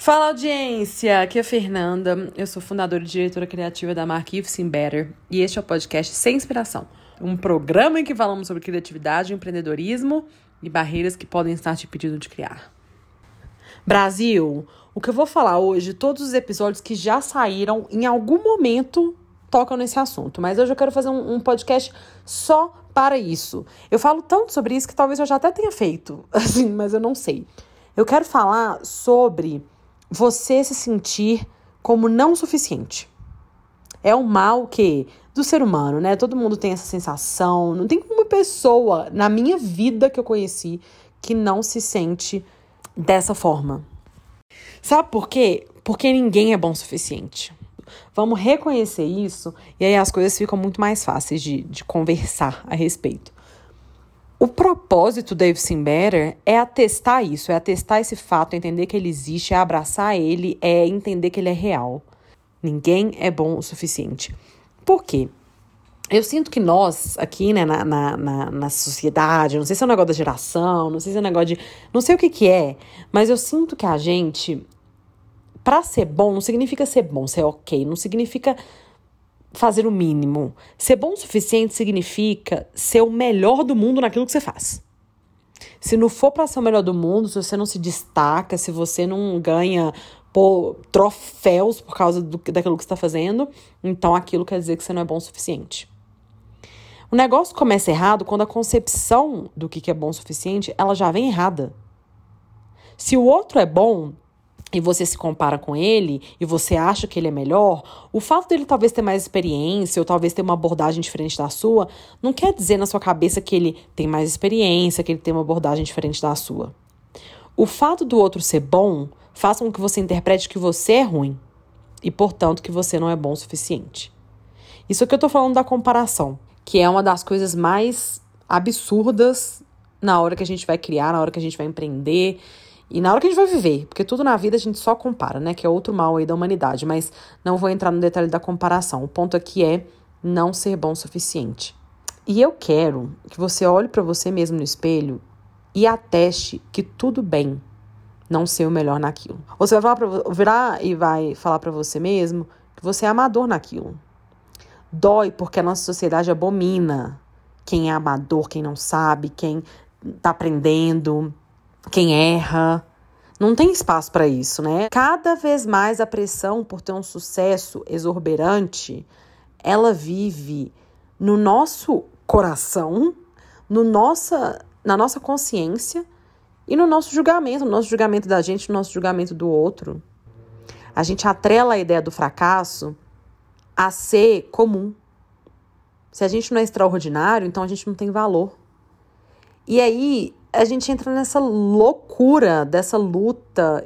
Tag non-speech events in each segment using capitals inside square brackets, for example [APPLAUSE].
Fala audiência, aqui é a Fernanda, eu sou fundadora e diretora criativa da marca If Sim Better e este é o podcast Sem Inspiração, um programa em que falamos sobre criatividade, empreendedorismo e barreiras que podem estar te pedindo de criar. Brasil, o que eu vou falar hoje, todos os episódios que já saíram em algum momento tocam nesse assunto, mas hoje eu quero fazer um, um podcast só para isso. Eu falo tanto sobre isso que talvez eu já até tenha feito, [LAUGHS] assim, mas eu não sei. Eu quero falar sobre você se sentir como não suficiente. É um mal que do ser humano, né? Todo mundo tem essa sensação. Não tem uma pessoa na minha vida que eu conheci que não se sente dessa forma. Sabe por quê? Porque ninguém é bom o suficiente. Vamos reconhecer isso e aí as coisas ficam muito mais fáceis de, de conversar a respeito. O propósito do Dave Better é atestar isso, é atestar esse fato, é entender que ele existe, é abraçar ele, é entender que ele é real. Ninguém é bom o suficiente. Por quê? Eu sinto que nós, aqui, né, na, na, na, na, sociedade, não sei se é um negócio da geração, não sei se é um negócio de. Não sei o que que é, mas eu sinto que a gente. Pra ser bom, não significa ser bom, ser ok, não significa fazer o mínimo. Ser bom o suficiente significa ser o melhor do mundo naquilo que você faz. Se não for para ser o melhor do mundo, se você não se destaca, se você não ganha pô, troféus por causa do, daquilo que está fazendo, então aquilo quer dizer que você não é bom o suficiente. O negócio começa errado quando a concepção do que é bom o suficiente, ela já vem errada. Se o outro é bom, e você se compara com ele e você acha que ele é melhor, o fato dele talvez ter mais experiência ou talvez ter uma abordagem diferente da sua, não quer dizer na sua cabeça que ele tem mais experiência, que ele tem uma abordagem diferente da sua. O fato do outro ser bom faz com que você interprete que você é ruim e, portanto, que você não é bom o suficiente. Isso que eu tô falando da comparação, que é uma das coisas mais absurdas na hora que a gente vai criar, na hora que a gente vai empreender e na hora que a gente vai viver, porque tudo na vida a gente só compara, né? Que é outro mal aí da humanidade. Mas não vou entrar no detalhe da comparação. O ponto aqui é não ser bom o suficiente. E eu quero que você olhe para você mesmo no espelho e ateste que tudo bem não ser o melhor naquilo. Ou você vai falar pra, virar e vai falar para você mesmo que você é amador naquilo. Dói porque a nossa sociedade abomina quem é amador, quem não sabe, quem tá aprendendo quem erra. Não tem espaço para isso, né? Cada vez mais a pressão por ter um sucesso exuberante, ela vive no nosso coração, no nossa, na nossa consciência e no nosso julgamento, no nosso julgamento da gente, no nosso julgamento do outro. A gente atrela a ideia do fracasso a ser comum. Se a gente não é extraordinário, então a gente não tem valor. E aí a gente entra nessa loucura dessa luta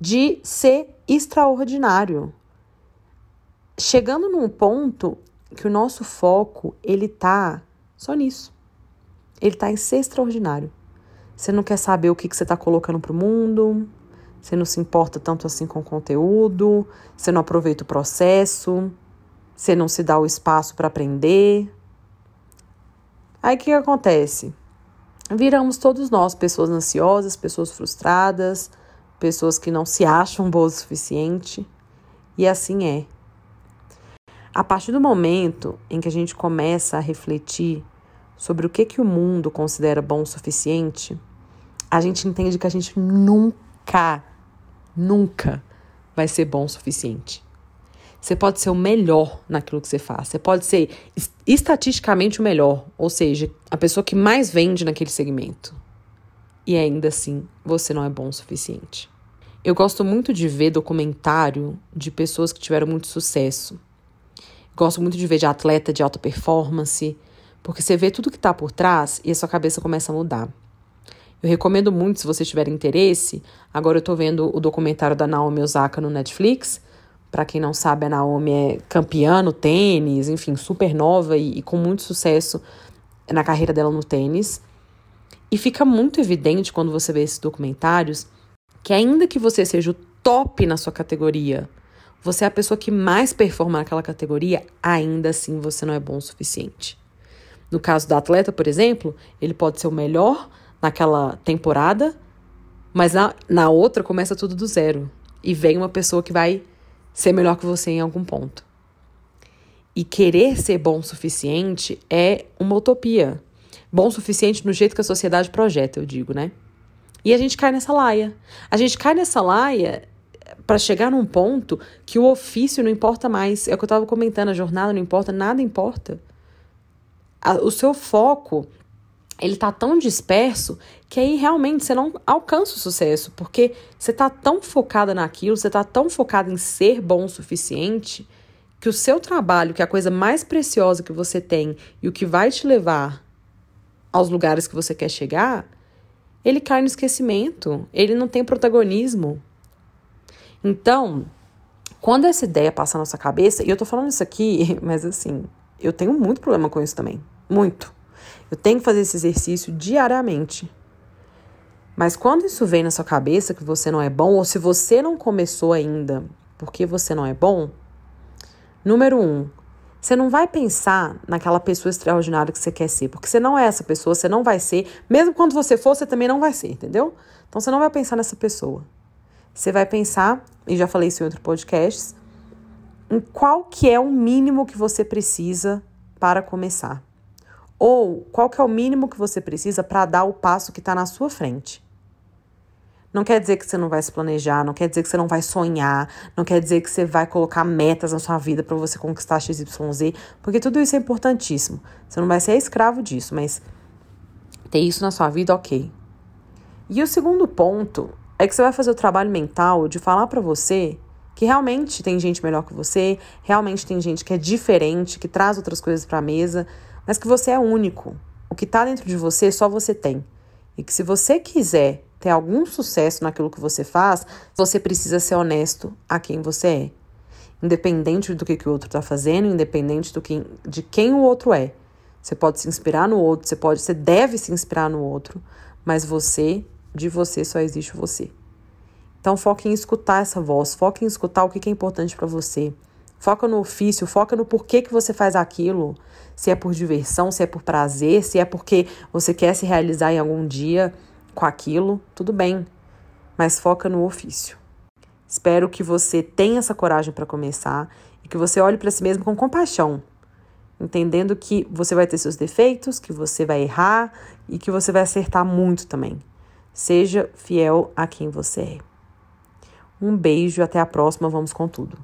de ser extraordinário. Chegando num ponto que o nosso foco, ele tá só nisso. Ele tá em ser extraordinário. Você não quer saber o que, que você está colocando pro mundo, você não se importa tanto assim com o conteúdo, você não aproveita o processo, você não se dá o espaço para aprender. Aí o que, que acontece? Viramos todos nós pessoas ansiosas, pessoas frustradas, pessoas que não se acham boas o suficiente. E assim é. A partir do momento em que a gente começa a refletir sobre o que, que o mundo considera bom o suficiente, a gente entende que a gente nunca, nunca vai ser bom o suficiente. Você pode ser o melhor naquilo que você faz. Você pode ser estatisticamente o melhor, ou seja, a pessoa que mais vende naquele segmento. E ainda assim, você não é bom o suficiente. Eu gosto muito de ver documentário de pessoas que tiveram muito sucesso. Gosto muito de ver de atleta de alta performance, porque você vê tudo que está por trás e a sua cabeça começa a mudar. Eu recomendo muito, se você tiver interesse. Agora eu estou vendo o documentário da Naomi Osaka no Netflix para quem não sabe, a Naomi é campeã no tênis, enfim, super nova e, e com muito sucesso na carreira dela no tênis. E fica muito evidente quando você vê esses documentários que, ainda que você seja o top na sua categoria, você é a pessoa que mais performa naquela categoria, ainda assim você não é bom o suficiente. No caso do atleta, por exemplo, ele pode ser o melhor naquela temporada, mas na, na outra começa tudo do zero. e vem uma pessoa que vai ser melhor que você em algum ponto. E querer ser bom o suficiente é uma utopia. Bom o suficiente no jeito que a sociedade projeta, eu digo, né? E a gente cai nessa laia. A gente cai nessa laia para chegar num ponto que o ofício não importa mais. É o que eu estava comentando, a jornada não importa, nada importa. o seu foco ele tá tão disperso que aí realmente você não alcança o sucesso, porque você tá tão focada naquilo, você tá tão focada em ser bom o suficiente, que o seu trabalho, que é a coisa mais preciosa que você tem e o que vai te levar aos lugares que você quer chegar, ele cai no esquecimento, ele não tem protagonismo. Então, quando essa ideia passa na nossa cabeça, e eu tô falando isso aqui, [LAUGHS] mas assim, eu tenho muito problema com isso também, muito. Eu tenho que fazer esse exercício diariamente. Mas quando isso vem na sua cabeça que você não é bom, ou se você não começou ainda porque você não é bom, número um, você não vai pensar naquela pessoa extraordinária que você quer ser, porque você não é essa pessoa, você não vai ser. Mesmo quando você for, você também não vai ser, entendeu? Então você não vai pensar nessa pessoa. Você vai pensar, e já falei isso em outro podcast, em qual que é o mínimo que você precisa para começar. Ou qual que é o mínimo que você precisa para dar o passo que está na sua frente. Não quer dizer que você não vai se planejar, não quer dizer que você não vai sonhar, não quer dizer que você vai colocar metas na sua vida para você conquistar XYZ, porque tudo isso é importantíssimo. Você não vai ser escravo disso, mas ter isso na sua vida, ok. E o segundo ponto é que você vai fazer o trabalho mental de falar para você que realmente tem gente melhor que você, realmente tem gente que é diferente, que traz outras coisas para a mesa, mas que você é único. O que está dentro de você só você tem. E que se você quiser ter algum sucesso naquilo que você faz, você precisa ser honesto a quem você é. Independente do que, que o outro está fazendo, independente do que, de quem o outro é. Você pode se inspirar no outro, você pode, você deve se inspirar no outro, mas você, de você só existe você. Então foque em escutar essa voz, foque em escutar o que, é importante para você. Foca no ofício, foca no porquê que você faz aquilo. Se é por diversão, se é por prazer, se é porque você quer se realizar em algum dia com aquilo, tudo bem. Mas foca no ofício. Espero que você tenha essa coragem para começar e que você olhe para si mesmo com compaixão, entendendo que você vai ter seus defeitos, que você vai errar e que você vai acertar muito também. Seja fiel a quem você é. Um beijo, até a próxima, vamos com tudo.